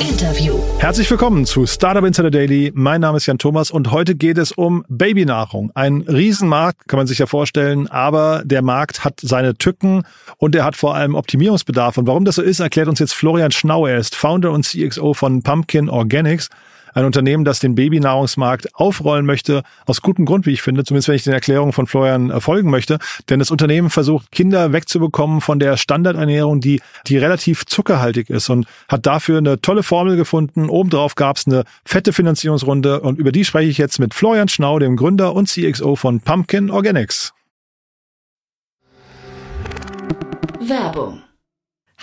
Interview. Herzlich willkommen zu Startup Insider Daily. Mein Name ist Jan Thomas und heute geht es um Babynahrung. Ein Riesenmarkt, kann man sich ja vorstellen, aber der Markt hat seine Tücken und er hat vor allem Optimierungsbedarf. Und warum das so ist, erklärt uns jetzt Florian Schnau. Er ist Founder und CXO von Pumpkin Organics ein Unternehmen, das den Babynahrungsmarkt aufrollen möchte, aus gutem Grund, wie ich finde, zumindest wenn ich den Erklärungen von Florian äh, folgen möchte. Denn das Unternehmen versucht, Kinder wegzubekommen von der Standardernährung, die, die relativ zuckerhaltig ist und hat dafür eine tolle Formel gefunden. Obendrauf gab es eine fette Finanzierungsrunde und über die spreche ich jetzt mit Florian Schnau, dem Gründer und CXO von Pumpkin Organics. Werbung.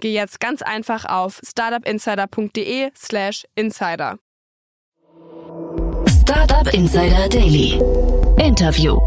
geh jetzt ganz einfach auf startupinsider.de/slash insider. Startup Insider Daily. Interview.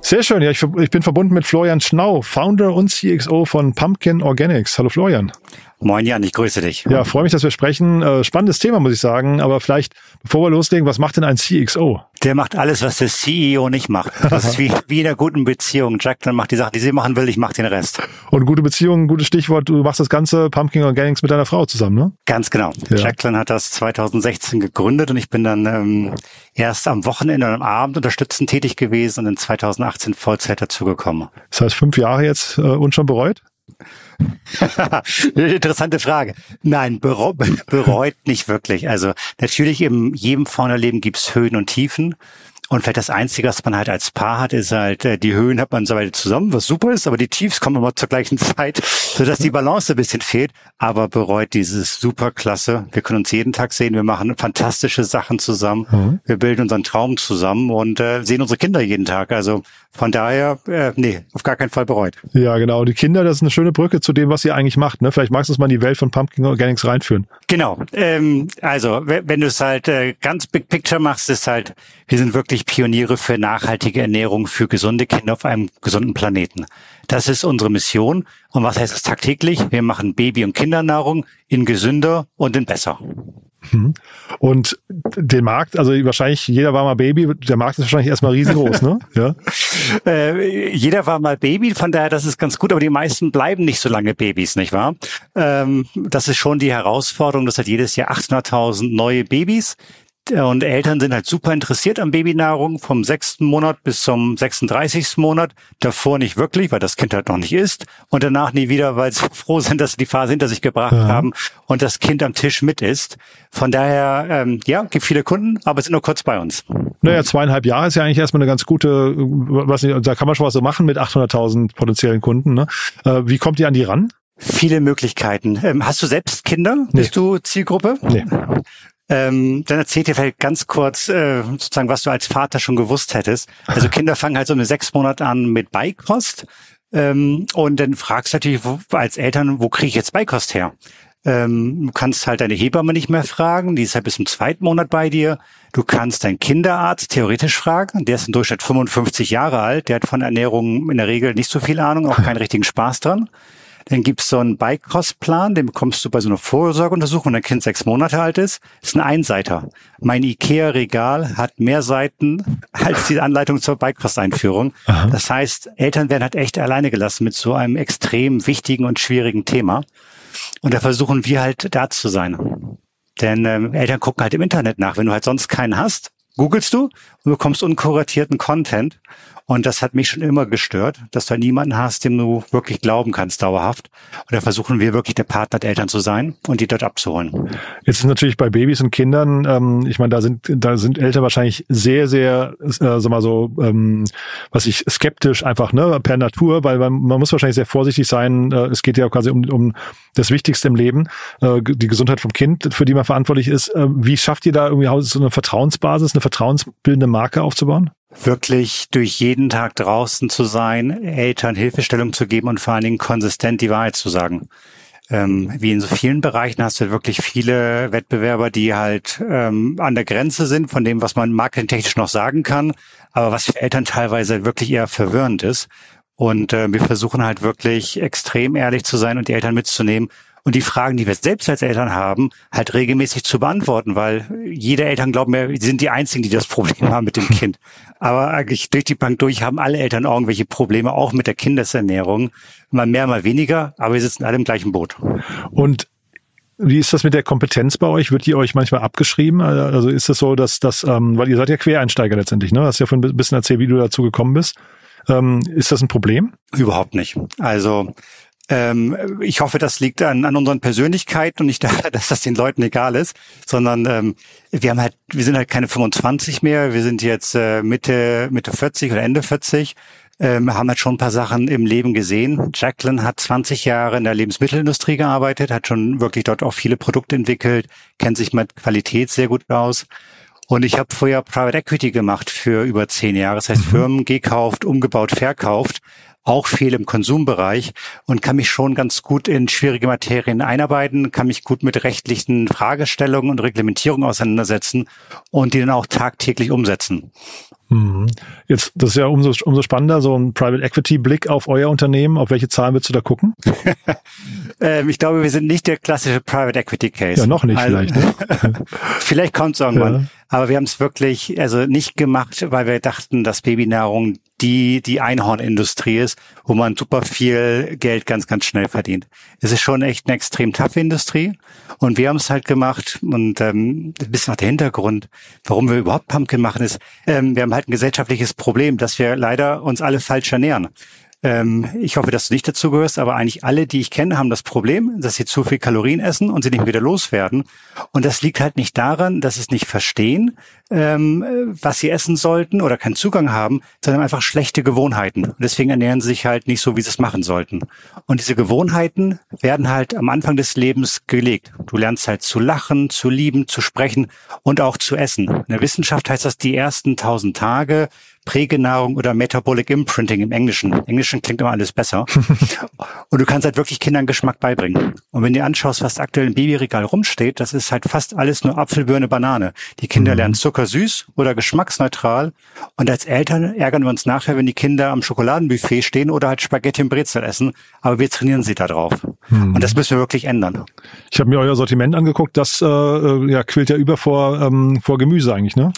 Sehr schön. Ja, ich, ich bin verbunden mit Florian Schnau, Founder und CXO von Pumpkin Organics. Hallo Florian. Moin Jan, ich grüße dich. Ja, freue mich, dass wir sprechen. Äh, spannendes Thema, muss ich sagen. Aber vielleicht, bevor wir loslegen, was macht denn ein CXO? Der macht alles, was der CEO nicht macht. Das ist wie, wie in einer guten Beziehung. Jack dann macht die Sachen, die sie machen will, ich mache den Rest. Und gute Beziehung, gutes Stichwort, du machst das ganze Pumpkin Organics mit deiner Frau zusammen, ne? Ganz genau. Ja. Jacqueline hat das 2016 gegründet und ich bin dann ähm, erst am Wochenende und am Abend unterstützend tätig gewesen und in 2018 Vollzeit dazugekommen. Das heißt, fünf Jahre jetzt äh, und schon bereut? Interessante Frage. Nein, bereut nicht wirklich. Also natürlich in jedem Founder-Leben gibt's Höhen und Tiefen. Und vielleicht das Einzige, was man halt als Paar hat, ist halt, äh, die Höhen hat man so weit zusammen, was super ist, aber die Tiefs kommen immer zur gleichen Zeit, sodass die Balance ein bisschen fehlt. Aber bereut dieses super klasse. Wir können uns jeden Tag sehen, wir machen fantastische Sachen zusammen, mhm. wir bilden unseren Traum zusammen und äh, sehen unsere Kinder jeden Tag. Also von daher, äh, nee, auf gar keinen Fall bereut. Ja, genau. Die Kinder, das ist eine schöne Brücke zu dem, was ihr eigentlich macht. Ne? Vielleicht magst du es mal in die Welt von Pumpkin Organics reinführen. Genau. Ähm, also, wenn du es halt äh, ganz Big Picture machst, ist halt, wir sind wirklich Pioniere für nachhaltige Ernährung für gesunde Kinder auf einem gesunden Planeten. Das ist unsere Mission. Und was heißt es tagtäglich? Wir machen Baby- und Kindernahrung in gesünder und in besser. Mhm. Und den Markt, also wahrscheinlich jeder war mal Baby, der Markt ist wahrscheinlich erstmal riesengroß, ne? Ja. Äh, jeder war mal Baby, von daher das ist ganz gut, aber die meisten bleiben nicht so lange Babys, nicht wahr? Ähm, das ist schon die Herausforderung, das hat jedes Jahr 800.000 neue Babys, und Eltern sind halt super interessiert an Babynahrung vom sechsten Monat bis zum 36. Monat. Davor nicht wirklich, weil das Kind halt noch nicht isst. Und danach nie wieder, weil sie froh sind, dass sie die Phase hinter sich gebracht ja. haben und das Kind am Tisch mit isst. Von daher, ähm, ja, gibt viele Kunden, aber sind nur kurz bei uns. Naja, zweieinhalb Jahre ist ja eigentlich erstmal eine ganz gute, was da kann man schon was so machen mit 800.000 potenziellen Kunden. Ne? Äh, wie kommt ihr an die ran? Viele Möglichkeiten. Ähm, hast du selbst Kinder? Nee. Bist du Zielgruppe? Nee. Ähm, dann erzählt dir vielleicht ganz kurz, äh, sozusagen, was du als Vater schon gewusst hättest. Also Kinder fangen halt so mit sechs Monaten an mit Beikost. Ähm, und dann fragst du natürlich wo, als Eltern, wo kriege ich jetzt Beikost her? Ähm, du kannst halt deine Hebamme nicht mehr fragen, die ist halt bis zum zweiten Monat bei dir. Du kannst deinen Kinderarzt theoretisch fragen, der ist im Durchschnitt 55 Jahre alt, der hat von Ernährung in der Regel nicht so viel Ahnung, auch keinen richtigen Spaß dran. Dann gibt's so einen Beikostplan, den bekommst du bei so einer Vorsorgeuntersuchung, wenn dein Kind sechs Monate alt ist. Das ist ein Einseiter. Mein IKEA-Regal hat mehr Seiten als die Anleitung zur Beikosteinführung. Das heißt, Eltern werden halt echt alleine gelassen mit so einem extrem wichtigen und schwierigen Thema. Und da versuchen wir halt da zu sein. Denn ähm, Eltern gucken halt im Internet nach. Wenn du halt sonst keinen hast, googelst du und bekommst unkuratierten Content. Und das hat mich schon immer gestört, dass du niemanden hast, dem du wirklich glauben kannst, dauerhaft. Und da versuchen wir wirklich der Partner der Eltern zu sein und die dort abzuholen. Jetzt ist natürlich bei Babys und Kindern, ähm, ich meine, da sind, da sind Eltern wahrscheinlich sehr, sehr, äh, sag mal so, ähm, was ich skeptisch einfach, ne, per Natur, weil man, man muss wahrscheinlich sehr vorsichtig sein. Äh, es geht ja quasi um, um das Wichtigste im Leben, äh, die Gesundheit vom Kind, für die man verantwortlich ist. Äh, wie schafft ihr da irgendwie so eine Vertrauensbasis, eine vertrauensbildende Marke aufzubauen? wirklich durch jeden Tag draußen zu sein, Eltern Hilfestellung zu geben und vor allen Dingen konsistent die Wahrheit zu sagen. Ähm, wie in so vielen Bereichen hast du wirklich viele Wettbewerber, die halt ähm, an der Grenze sind von dem, was man marketingtechnisch noch sagen kann, aber was für Eltern teilweise wirklich eher verwirrend ist. Und äh, wir versuchen halt wirklich extrem ehrlich zu sein und die Eltern mitzunehmen und die Fragen, die wir selbst als Eltern haben, halt regelmäßig zu beantworten, weil jede Eltern glauben, wir sind die Einzigen, die das Problem haben mit dem Kind. Aber eigentlich durch die Bank durch haben alle Eltern irgendwelche Probleme, auch mit der Kindesernährung. Mal mehr, mal weniger, aber wir sitzen alle im gleichen Boot. Und wie ist das mit der Kompetenz bei euch? Wird die euch manchmal abgeschrieben? Also ist es so, dass das, ähm, weil ihr seid ja Quereinsteiger letztendlich, ne? Hast ja von ein bisschen erzählt, wie du dazu gekommen bist. Ähm, ist das ein Problem? Überhaupt nicht. Also ähm, ich hoffe, das liegt an, an unseren Persönlichkeiten und nicht daran, dass das den Leuten egal ist, sondern ähm, wir haben halt, wir sind halt keine 25 mehr, wir sind jetzt äh, Mitte, Mitte 40 oder Ende 40 ähm, haben halt schon ein paar Sachen im Leben gesehen. Jacqueline hat 20 Jahre in der Lebensmittelindustrie gearbeitet, hat schon wirklich dort auch viele Produkte entwickelt, kennt sich mit Qualität sehr gut aus. Und ich habe vorher Private Equity gemacht für über zehn Jahre. Das heißt, mhm. Firmen gekauft, umgebaut, verkauft auch viel im Konsumbereich und kann mich schon ganz gut in schwierige Materien einarbeiten, kann mich gut mit rechtlichen Fragestellungen und Reglementierungen auseinandersetzen und die dann auch tagtäglich umsetzen. Mhm. Jetzt, das ist ja umso, umso spannender, so ein Private Equity Blick auf euer Unternehmen. Auf welche Zahlen willst du da gucken? ähm, ich glaube, wir sind nicht der klassische Private Equity Case. Ja, noch nicht also, vielleicht. Ne? vielleicht kommt es irgendwann. Ja. Aber wir haben es wirklich also nicht gemacht, weil wir dachten, dass Babynahrung die die Einhornindustrie ist, wo man super viel Geld ganz, ganz schnell verdient. Es ist schon echt eine extrem taffe Industrie und wir haben es halt gemacht und ähm, ein bisschen noch der Hintergrund, warum wir überhaupt Pumpkin machen, ist, ähm, wir haben halt ein gesellschaftliches Problem, dass wir leider uns alle falsch ernähren. Ähm, ich hoffe, dass du nicht dazu gehörst, aber eigentlich alle, die ich kenne, haben das Problem, dass sie zu viel Kalorien essen und sie nicht wieder loswerden. Und das liegt halt nicht daran, dass sie es nicht verstehen, ähm, was sie essen sollten oder keinen Zugang haben, sondern einfach schlechte Gewohnheiten. Und deswegen ernähren sie sich halt nicht so, wie sie es machen sollten. Und diese Gewohnheiten werden halt am Anfang des Lebens gelegt. Du lernst halt zu lachen, zu lieben, zu sprechen und auch zu essen. In der Wissenschaft heißt das die ersten tausend Tage Prägenahrung oder Metabolic Imprinting im Englischen. Im Englischen klingt immer alles besser. und du kannst halt wirklich Kindern Geschmack beibringen. Und wenn du dir anschaust, was aktuell im Babyregal rumsteht, das ist halt fast alles nur Apfel, Birne, Banane. Die Kinder mhm. lernen zuckersüß oder geschmacksneutral. Und als Eltern ärgern wir uns nachher, wenn die Kinder am Schokoladenbuffet stehen oder halt Spaghetti und Brezel essen. Aber wir trainieren sie da drauf. Mhm. Und das müssen wir wirklich ändern. Ich habe mir euer Sortiment angeguckt. Das äh, äh ja, quillt ja über vor, ähm, vor Gemüse eigentlich, ne?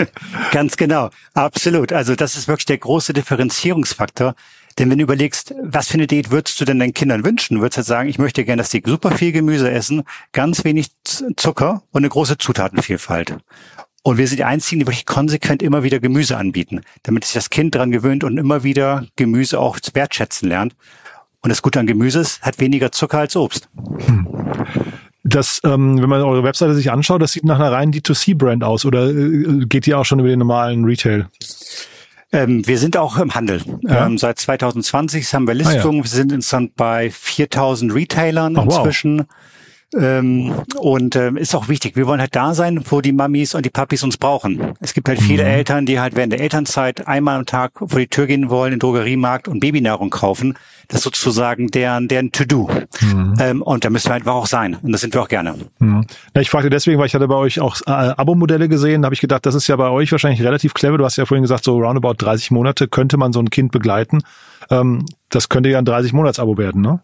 Ganz genau. Absolut. Also das ist wirklich der große Differenzierungsfaktor. Denn wenn du überlegst, was für eine Diät würdest du denn deinen Kindern wünschen, würdest du halt sagen, ich möchte gerne, dass die super viel Gemüse essen, ganz wenig Zucker und eine große Zutatenvielfalt. Und wir sind die Einzigen, die wirklich konsequent immer wieder Gemüse anbieten, damit sich das Kind dran gewöhnt und immer wieder Gemüse auch zu wertschätzen lernt. Und das Gute an Gemüse ist, hat weniger Zucker als Obst. Hm. Das, ähm, wenn man eure Webseite sich anschaut, das sieht nach einer reinen D2C-Brand aus oder äh, geht die auch schon über den normalen Retail? Ähm, wir sind auch im Handel. Ja? Ähm, seit 2020 haben wir Listungen. Ah, ja. Wir sind insgesamt bei 4000 Retailern oh, inzwischen. Wow. Ähm, und ähm, ist auch wichtig. Wir wollen halt da sein, wo die Mamis und die Papis uns brauchen. Es gibt halt viele mhm. Eltern, die halt während der Elternzeit einmal am Tag vor die Tür gehen wollen, in den Drogeriemarkt und Babynahrung kaufen. Das ist sozusagen deren, deren To-Do. Mhm. Ähm, und da müssen wir einfach auch sein. Und das sind wir auch gerne. Mhm. Ja, ich fragte deswegen, weil ich hatte bei euch auch äh, Abo-Modelle gesehen. Da habe ich gedacht, das ist ja bei euch wahrscheinlich relativ clever. Du hast ja vorhin gesagt, so roundabout 30 Monate könnte man so ein Kind begleiten. Ähm, das könnte ja ein 30-Monats-Abo werden, ne?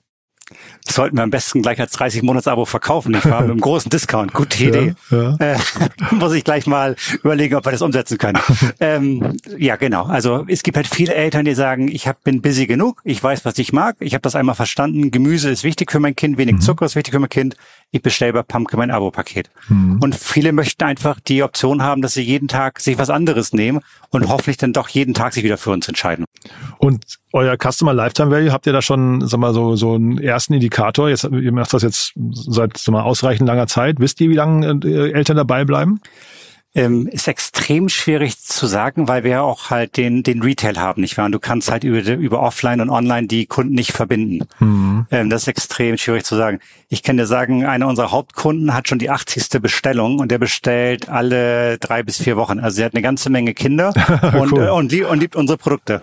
Das sollten wir am besten gleich als 30-Monats-Abo verkaufen, nicht wahr? Mit einem großen Discount. Gute Idee. Ja, ja. Äh, muss ich gleich mal überlegen, ob wir das umsetzen können. ähm, ja, genau. Also es gibt halt viele Eltern, die sagen, ich hab, bin busy genug, ich weiß, was ich mag, ich habe das einmal verstanden, Gemüse ist wichtig für mein Kind, wenig mhm. Zucker ist wichtig für mein Kind, ich bestelle bei Pumpkin mein Abo-Paket. Mhm. Und viele möchten einfach die Option haben, dass sie jeden Tag sich was anderes nehmen und hoffentlich dann doch jeden Tag sich wieder für uns entscheiden. Und euer Customer Lifetime Value, habt ihr da schon, sag mal, so, so einen ersten Indikator? Jetzt, ihr macht das jetzt seit, sag mal, ausreichend langer Zeit. Wisst ihr, wie lange äh, Eltern dabei bleiben? Ähm, ist extrem schwierig zu sagen, weil wir ja auch halt den, den Retail haben, nicht wahr? Und du kannst halt über, über Offline und Online die Kunden nicht verbinden. Mhm. Ähm, das ist extrem schwierig zu sagen. Ich kann dir sagen, einer unserer Hauptkunden hat schon die 80. Bestellung und der bestellt alle drei bis vier Wochen. Also er hat eine ganze Menge Kinder und, cool. äh, und, lieb, und liebt unsere Produkte.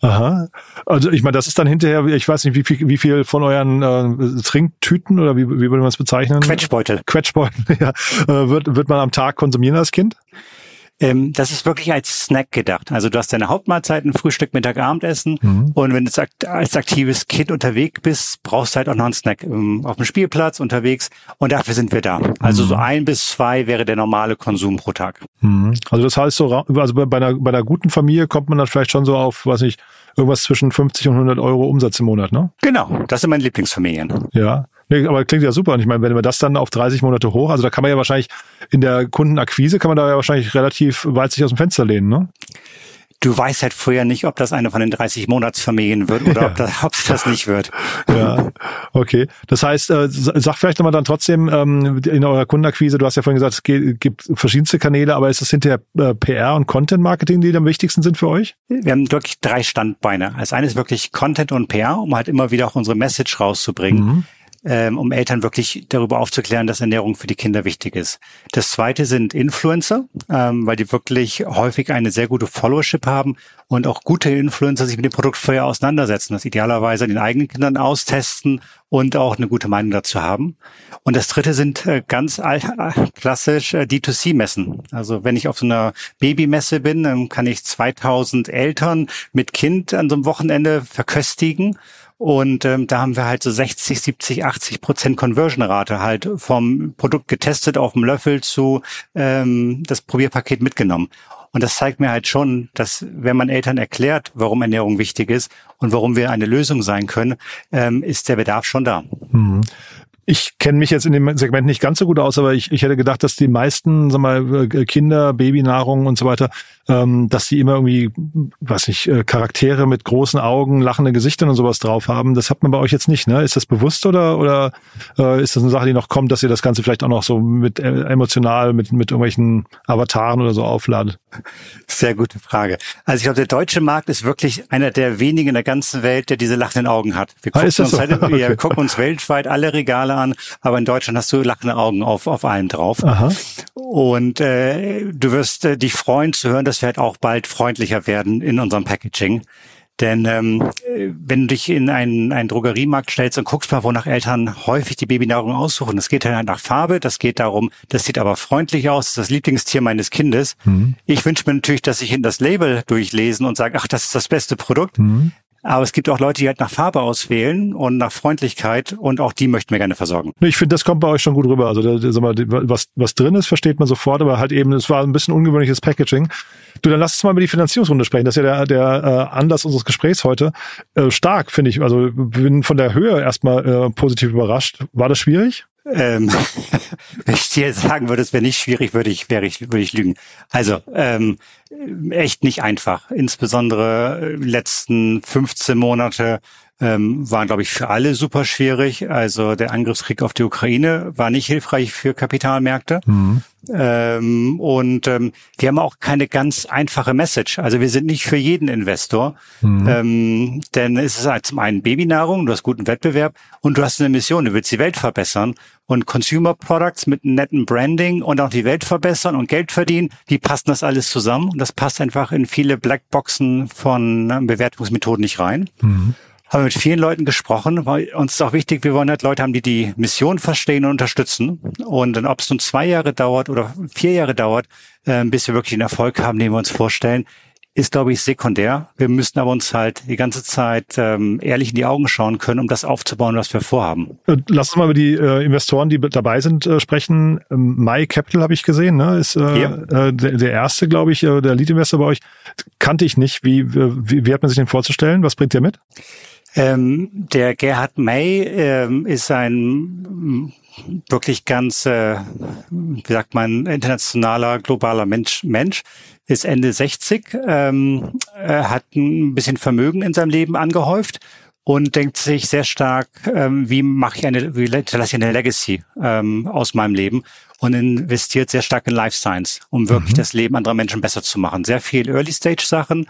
Aha. Also ich meine, das ist dann hinterher, ich weiß nicht, wie viel, wie viel von euren äh, Trinktüten oder wie, wie würde man es bezeichnen? Quetschbeutel. Quetschbeutel, ja. Äh, wird, wird man am Tag konsumieren als Kind? Ähm, das ist wirklich als Snack gedacht. Also du hast deine Hauptmahlzeiten, Frühstück, Mittag, Abendessen. Mhm. Und wenn du als aktives Kind unterwegs bist, brauchst du halt auch noch einen Snack ähm, auf dem Spielplatz unterwegs. Und dafür sind wir da. Also mhm. so ein bis zwei wäre der normale Konsum pro Tag. Mhm. Also das heißt so, also bei einer, bei einer guten Familie kommt man dann vielleicht schon so auf, weiß ich, irgendwas zwischen 50 und 100 Euro Umsatz im Monat, ne? Genau, das sind meine Lieblingsfamilien. Ja. Nee, aber klingt ja super. Und ich meine, wenn wir das dann auf 30 Monate hoch, also da kann man ja wahrscheinlich in der Kundenakquise kann man da ja wahrscheinlich relativ weit sich aus dem Fenster lehnen, ne? Du weißt halt vorher nicht, ob das eine von den 30 Monatsfamilien wird oder ja. ob, das, ob das nicht wird. Ja, okay. Das heißt, äh, sag vielleicht nochmal dann trotzdem ähm, in eurer Kundenakquise, du hast ja vorhin gesagt, es gibt verschiedenste Kanäle, aber ist es hinterher äh, PR und Content Marketing, die am wichtigsten sind für euch? Wir haben wirklich drei Standbeine. Als eines wirklich Content und PR, um halt immer wieder auch unsere Message rauszubringen. Mhm ähm, um Eltern wirklich darüber aufzuklären, dass Ernährung für die Kinder wichtig ist. Das zweite sind Influencer, ähm, weil die wirklich häufig eine sehr gute Followership haben und auch gute Influencer sich mit dem Produkt vorher auseinandersetzen, das idealerweise den eigenen Kindern austesten und auch eine gute Meinung dazu haben. Und das dritte sind äh, ganz alt, klassisch äh, D2C-Messen. Also wenn ich auf so einer Babymesse bin, dann kann ich 2000 Eltern mit Kind an so einem Wochenende verköstigen und ähm, da haben wir halt so 60, 70, 80 Prozent Conversion-Rate halt vom Produkt getestet auf dem Löffel zu ähm, das Probierpaket mitgenommen. Und das zeigt mir halt schon, dass wenn man Eltern erklärt, warum Ernährung wichtig ist und warum wir eine Lösung sein können, ähm, ist der Bedarf schon da. Mhm. Ich kenne mich jetzt in dem Segment nicht ganz so gut aus, aber ich, ich hätte gedacht, dass die meisten, sag mal, äh, Kinder, Babynahrung und so weiter, ähm, dass die immer irgendwie, weiß nicht, äh, Charaktere mit großen Augen, lachende Gesichtern und sowas drauf haben. Das hat man bei euch jetzt nicht, ne? Ist das bewusst oder oder äh, ist das eine Sache, die noch kommt, dass ihr das Ganze vielleicht auch noch so mit äh, emotional, mit mit irgendwelchen Avataren oder so aufladet? Sehr gute Frage. Also ich glaube, der deutsche Markt ist wirklich einer der wenigen in der ganzen Welt, der diese lachenden Augen hat. Wir ah, gucken, ah, uns, so? halt, okay. wir gucken uns weltweit alle Regale an, aber in Deutschland hast du lachende Augen auf, auf allem drauf. Aha. Und äh, du wirst äh, dich freuen zu hören, dass wir halt auch bald freundlicher werden in unserem Packaging. Denn ähm, wenn du dich in einen, einen Drogeriemarkt stellst und guckst mal, wonach Eltern häufig die Babynahrung aussuchen, das geht halt nach Farbe, das geht darum, das sieht aber freundlich aus, das ist das Lieblingstier meines Kindes. Mhm. Ich wünsche mir natürlich, dass ich in das Label durchlesen und sage, ach, das ist das beste Produkt. Mhm. Aber es gibt auch Leute, die halt nach Farbe auswählen und nach Freundlichkeit und auch die möchten wir gerne versorgen. Ich finde, das kommt bei euch schon gut rüber. Also sag mal, was, was drin ist, versteht man sofort, aber halt eben, es war ein bisschen ungewöhnliches Packaging. Du, dann lass uns mal über die Finanzierungsrunde sprechen. Das ist ja der, der äh, Anlass unseres Gesprächs heute. Äh, stark, finde ich. Also bin von der Höhe erstmal äh, positiv überrascht. War das schwierig? Ähm, wenn ich dir sagen würde, es wäre nicht schwierig, würde ich, wäre ich, würde ich lügen. Also ähm, echt nicht einfach. Insbesondere äh, letzten 15 Monate ähm, waren, glaube ich, für alle super schwierig. Also der Angriffskrieg auf die Ukraine war nicht hilfreich für Kapitalmärkte. Mhm. Ähm, und ähm, wir haben auch keine ganz einfache Message. Also wir sind nicht für jeden Investor, mhm. ähm, denn es ist halt zum einen Babynahrung, du hast guten Wettbewerb und du hast eine Mission, du willst die Welt verbessern. Und Consumer Products mit netten Branding und auch die Welt verbessern und Geld verdienen, die passen das alles zusammen. Und das passt einfach in viele Blackboxen von Bewertungsmethoden nicht rein. Mhm haben mit vielen Leuten gesprochen, weil uns ist auch wichtig, wir wollen halt Leute haben, die die Mission verstehen und unterstützen. Und dann, ob es nun zwei Jahre dauert oder vier Jahre dauert, äh, bis wir wirklich einen Erfolg haben, den wir uns vorstellen, ist, glaube ich, sekundär. Wir müssen aber uns halt die ganze Zeit ähm, ehrlich in die Augen schauen können, um das aufzubauen, was wir vorhaben. Äh, lass uns mal über die äh, Investoren, die dabei sind, äh, sprechen. Ähm, My Capital habe ich gesehen, ne? ist äh, ja. äh, der, der erste, glaube ich, äh, der Lead-Investor bei euch. Kannte ich nicht. Wie, wie, wie hat man sich den vorzustellen? Was bringt der mit? Ähm, der Gerhard May ähm, ist ein wirklich ganz, äh, wie sagt man, internationaler, globaler Mensch, Mensch ist Ende 60, ähm, äh, hat ein bisschen Vermögen in seinem Leben angehäuft und denkt sich sehr stark, ähm, wie mache ich eine, wie lasse ich eine Legacy ähm, aus meinem Leben und investiert sehr stark in Life Science, um wirklich mhm. das Leben anderer Menschen besser zu machen. Sehr viel Early Stage Sachen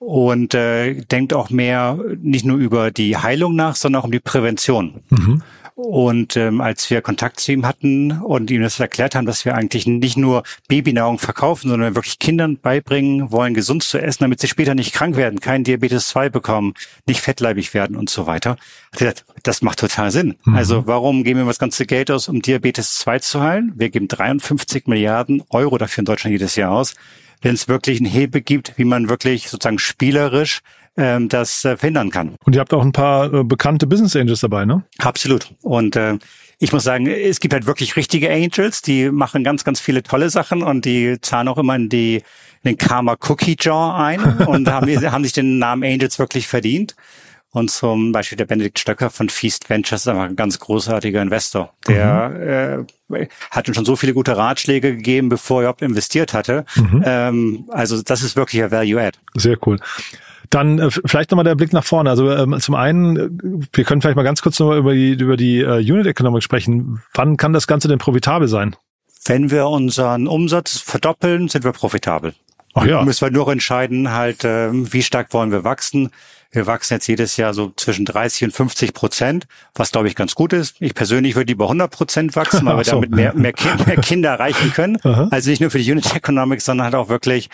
und äh, denkt auch mehr nicht nur über die Heilung nach, sondern auch um die Prävention. Mhm. Und ähm, als wir Kontakt zu ihm hatten und ihm das erklärt haben, dass wir eigentlich nicht nur Babynahrung verkaufen, sondern wirklich Kindern beibringen wollen, gesund zu essen, damit sie später nicht krank werden, keinen Diabetes 2 bekommen, nicht fettleibig werden und so weiter, hat er gesagt, das macht total Sinn. Mhm. Also warum geben wir das ganze Geld aus, um Diabetes 2 zu heilen? Wir geben 53 Milliarden Euro dafür in Deutschland jedes Jahr aus wenn es wirklich einen Hebel gibt, wie man wirklich sozusagen spielerisch ähm, das äh, verhindern kann. Und ihr habt auch ein paar äh, bekannte Business Angels dabei, ne? Absolut. Und äh, ich muss sagen, es gibt halt wirklich richtige Angels, die machen ganz, ganz viele tolle Sachen und die zahlen auch immer in die in den Karma Cookie Jar ein und haben, haben sich den Namen Angels wirklich verdient. Und zum Beispiel der Benedikt Stöcker von Feast Ventures ist einfach ein ganz großartiger Investor. Der mhm. äh, hat uns schon so viele gute Ratschläge gegeben, bevor er überhaupt investiert hatte. Mhm. Ähm, also das ist wirklich ein Value-Add. Sehr cool. Dann äh, vielleicht nochmal der Blick nach vorne. Also ähm, zum einen, äh, wir können vielleicht mal ganz kurz nochmal über die, über die äh, Unit Economics sprechen. Wann kann das Ganze denn profitabel sein? Wenn wir unseren Umsatz verdoppeln, sind wir profitabel. Ach ja. Müssen wir nur entscheiden, halt, äh, wie stark wollen wir wachsen. Wir wachsen jetzt jedes Jahr so zwischen 30 und 50 Prozent, was glaube ich ganz gut ist. Ich persönlich würde lieber 100 Prozent wachsen, weil wir so. damit mehr, mehr, kind, mehr Kinder erreichen können. Also nicht nur für die Unit Economics, sondern halt auch wirklich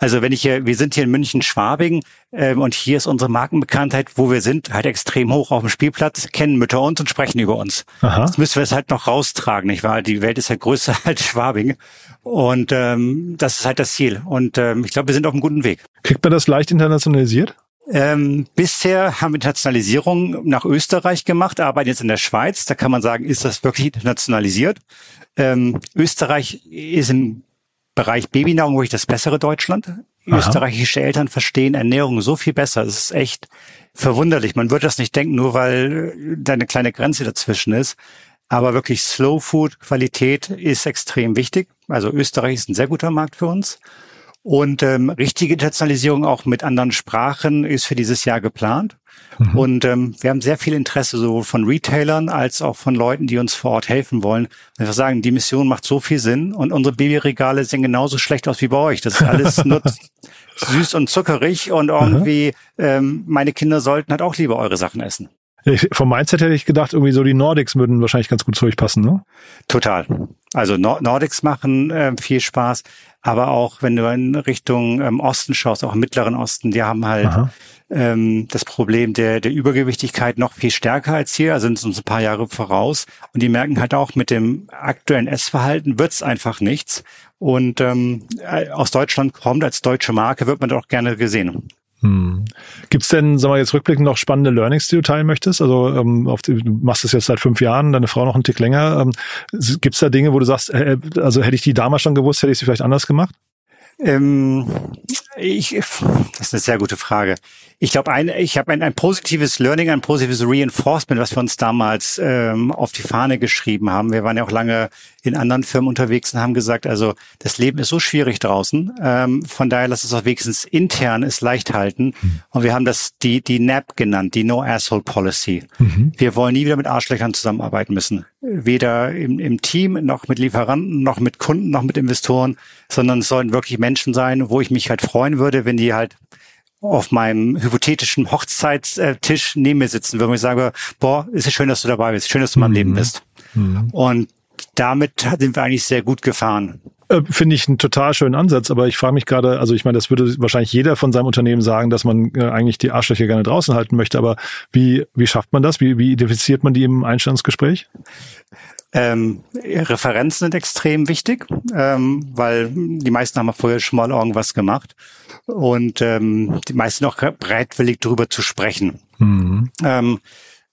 also wenn ich hier, wir sind hier in München Schwabing ähm, und hier ist unsere Markenbekanntheit, wo wir sind, halt extrem hoch auf dem Spielplatz, kennen Mütter uns und sprechen über uns. Aha. Das müssen wir es halt noch raustragen, nicht wahr? Die Welt ist halt größer als Schwabing. Und ähm, das ist halt das Ziel. Und ähm, ich glaube, wir sind auf einem guten Weg. Kriegt man das leicht internationalisiert? Ähm, bisher haben wir Internationalisierung nach Österreich gemacht, arbeiten jetzt in der Schweiz. Da kann man sagen, ist das wirklich internationalisiert? Ähm, Österreich ist im Bereich Babynahrung wirklich das bessere Deutschland. Aha. Österreichische Eltern verstehen Ernährung so viel besser. Das ist echt verwunderlich. Man würde das nicht denken, nur weil da eine kleine Grenze dazwischen ist. Aber wirklich Slow Food Qualität ist extrem wichtig. Also Österreich ist ein sehr guter Markt für uns. Und ähm, richtige Internationalisierung auch mit anderen Sprachen ist für dieses Jahr geplant. Mhm. Und ähm, wir haben sehr viel Interesse sowohl von Retailern als auch von Leuten, die uns vor Ort helfen wollen. Wir sagen, die Mission macht so viel Sinn und unsere Babyregale sehen genauso schlecht aus wie bei euch. Das ist alles nur süß und zuckerig und irgendwie ähm, meine Kinder sollten halt auch lieber eure Sachen essen. Ich, vom Mindset hätte ich gedacht, irgendwie so die Nordics würden wahrscheinlich ganz gut zu euch passen, ne? Total. Also Nord Nordics machen äh, viel Spaß, aber auch wenn du in Richtung ähm, Osten schaust, auch im Mittleren Osten, die haben halt ähm, das Problem der, der Übergewichtigkeit noch viel stärker als hier, also sind uns ein paar Jahre voraus. Und die merken halt auch, mit dem aktuellen Essverhalten wird's einfach nichts. Und ähm, äh, aus Deutschland kommt als deutsche Marke, wird man doch gerne gesehen. Hm. Gibt es denn, sagen wir jetzt rückblickend noch spannende Learnings, die du teilen möchtest? Also ähm, auf du machst das jetzt seit fünf Jahren, deine Frau noch einen Tick länger. Ähm, Gibt es da Dinge, wo du sagst, äh, also hätte ich die damals schon gewusst, hätte ich sie vielleicht anders gemacht? Ähm, ich, das ist eine sehr gute Frage. Ich glaube, ein, ich habe ein, ein positives Learning, ein positives Reinforcement, was wir uns damals ähm, auf die Fahne geschrieben haben. Wir waren ja auch lange in anderen Firmen unterwegs und haben gesagt, also das Leben ist so schwierig draußen. Ähm, von daher lass es auch wenigstens intern es leicht halten. Mhm. Und wir haben das die die NAP genannt, die No Asshole Policy. Mhm. Wir wollen nie wieder mit Arschlöchern zusammenarbeiten müssen, weder im, im Team noch mit Lieferanten noch mit Kunden noch mit Investoren, sondern es sollen wirklich Menschen sein, wo ich mich halt freuen würde, wenn die halt auf meinem hypothetischen Hochzeitstisch neben mir sitzen würde und ich sage, boah, ist es schön, dass du dabei bist, schön, dass du in meinem Leben mhm. bist. Mhm. Und damit sind wir eigentlich sehr gut gefahren. Äh, finde ich einen total schönen Ansatz, aber ich frage mich gerade, also ich meine, das würde wahrscheinlich jeder von seinem Unternehmen sagen, dass man äh, eigentlich die Arschlöcher gerne draußen halten möchte, aber wie, wie schafft man das? Wie, wie identifiziert man die im Einstellungsgespräch? Ähm, Referenzen sind extrem wichtig, ähm, weil die meisten haben vorher schon mal irgendwas gemacht und ähm, die meisten auch bereitwillig darüber zu sprechen. Mhm. Ähm,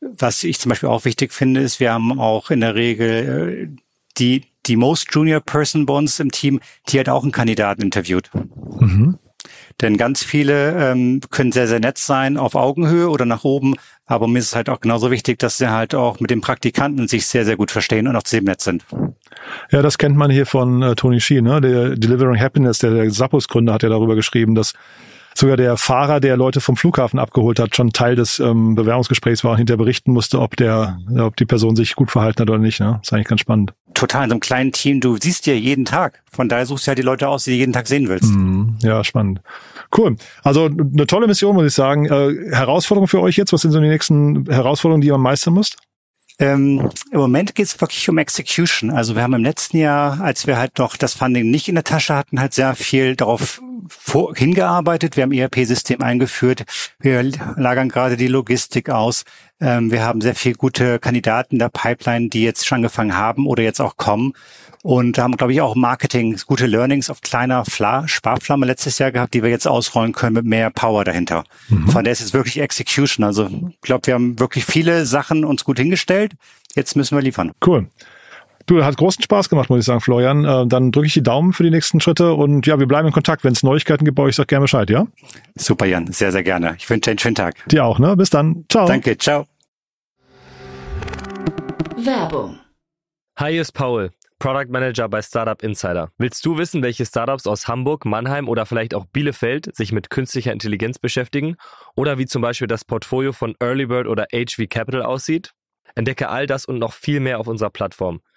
was ich zum Beispiel auch wichtig finde, ist, wir haben auch in der Regel äh, die, die Most Junior Person bei uns im Team, die hat auch einen Kandidaten interviewt. Mhm. Denn ganz viele ähm, können sehr, sehr nett sein auf Augenhöhe oder nach oben. Aber mir ist es halt auch genauso wichtig, dass sie halt auch mit den Praktikanten sich sehr, sehr gut verstehen und auch sehr nett sind. Ja, das kennt man hier von äh, Tony Sheen, ne? der Delivering Happiness, der, der Zappos-Gründer hat ja darüber geschrieben, dass sogar der Fahrer, der Leute vom Flughafen abgeholt hat, schon Teil des ähm, Bewerbungsgesprächs war und hinterher berichten musste, ob der, ob die Person sich gut verhalten hat oder nicht. Ne? Das ist eigentlich ganz spannend. Total, in so einem kleinen Team, du siehst ja jeden Tag. Von daher suchst du ja die Leute aus, die du jeden Tag sehen willst. Mm, ja, spannend. Cool. Also eine tolle Mission, muss ich sagen. Äh, Herausforderung für euch jetzt? Was sind so die nächsten Herausforderungen, die ihr meistern müsst? Ähm, Im Moment geht es wirklich um Execution. Also wir haben im letzten Jahr, als wir halt noch das Funding nicht in der Tasche hatten, halt sehr viel darauf vor, hingearbeitet. Wir haben ERP-System eingeführt. Wir lagern gerade die Logistik aus. Ähm, wir haben sehr viele gute Kandidaten der Pipeline, die jetzt schon angefangen haben oder jetzt auch kommen. Und haben, glaube ich, auch Marketing, gute Learnings auf kleiner Fla Sparflamme letztes Jahr gehabt, die wir jetzt ausrollen können mit mehr Power dahinter. Mhm. Von der ist es wirklich Execution. Also ich glaube, wir haben wirklich viele Sachen uns gut hingestellt. Jetzt müssen wir liefern. Cool. Du, hat großen Spaß gemacht, muss ich sagen, Florian. Äh, dann drücke ich die Daumen für die nächsten Schritte und ja, wir bleiben in Kontakt. Wenn es Neuigkeiten gibt, bei euch sag gerne Bescheid, ja? Super, Jan. Sehr, sehr gerne. Ich wünsche dir einen schönen Tag. Dir auch, ne? Bis dann. Ciao. Danke, ciao. Werbung. Hi, hier ist Paul, Product Manager bei Startup Insider. Willst du wissen, welche Startups aus Hamburg, Mannheim oder vielleicht auch Bielefeld sich mit künstlicher Intelligenz beschäftigen? Oder wie zum Beispiel das Portfolio von Earlybird oder HV Capital aussieht? Entdecke all das und noch viel mehr auf unserer Plattform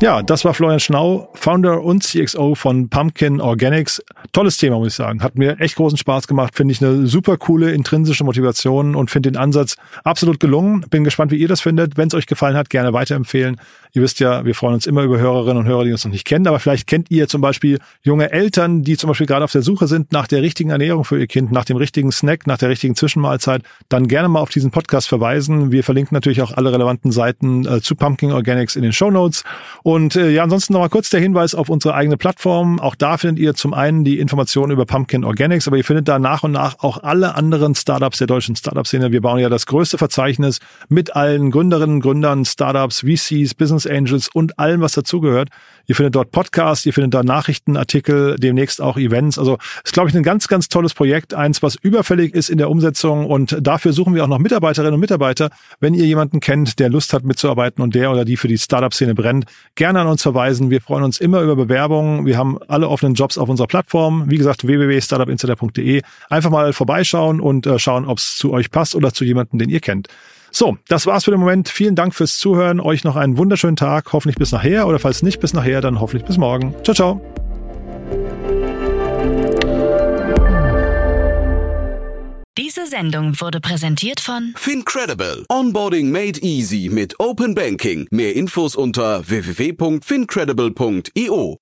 Ja, das war Florian Schnau, Founder und CXO von Pumpkin Organics. Tolles Thema, muss ich sagen. Hat mir echt großen Spaß gemacht. Finde ich eine super coole intrinsische Motivation und finde den Ansatz absolut gelungen. Bin gespannt, wie ihr das findet. Wenn es euch gefallen hat, gerne weiterempfehlen. Ihr wisst ja, wir freuen uns immer über Hörerinnen und Hörer, die uns noch nicht kennen. Aber vielleicht kennt ihr zum Beispiel junge Eltern, die zum Beispiel gerade auf der Suche sind nach der richtigen Ernährung für ihr Kind, nach dem richtigen Snack, nach der richtigen Zwischenmahlzeit. Dann gerne mal auf diesen Podcast verweisen. Wir verlinken natürlich auch alle relevanten Seiten äh, zu Pumpkin Organics in den Show Notes. Und äh, ja, ansonsten nochmal kurz der Hinweis auf unsere eigene Plattform. Auch da findet ihr zum einen die Informationen über Pumpkin Organics, aber ihr findet da nach und nach auch alle anderen Startups der deutschen Startup-Szene. Wir bauen ja das größte Verzeichnis mit allen Gründerinnen, Gründern, Startups, VCs, Business Angels und allem, was dazugehört. Ihr findet dort Podcasts, ihr findet da Nachrichtenartikel, demnächst auch Events. Also ist, glaube ich, ein ganz, ganz tolles Projekt. Eins, was überfällig ist in der Umsetzung. Und dafür suchen wir auch noch Mitarbeiterinnen und Mitarbeiter. Wenn ihr jemanden kennt, der Lust hat mitzuarbeiten und der oder die für die Startup-Szene brennt, gerne an uns verweisen. Wir freuen uns immer über Bewerbungen. Wir haben alle offenen Jobs auf unserer Plattform. Wie gesagt, www.startupinsider.de. Einfach mal vorbeischauen und äh, schauen, ob es zu euch passt oder zu jemandem, den ihr kennt. So, das war's für den Moment. Vielen Dank fürs Zuhören. Euch noch einen wunderschönen Tag. Hoffentlich bis nachher oder falls nicht bis nachher, dann hoffentlich bis morgen. Ciao, ciao. Diese Sendung wurde präsentiert von Fincredible. Onboarding made easy mit Open Banking. Mehr Infos unter www.fincredible.io.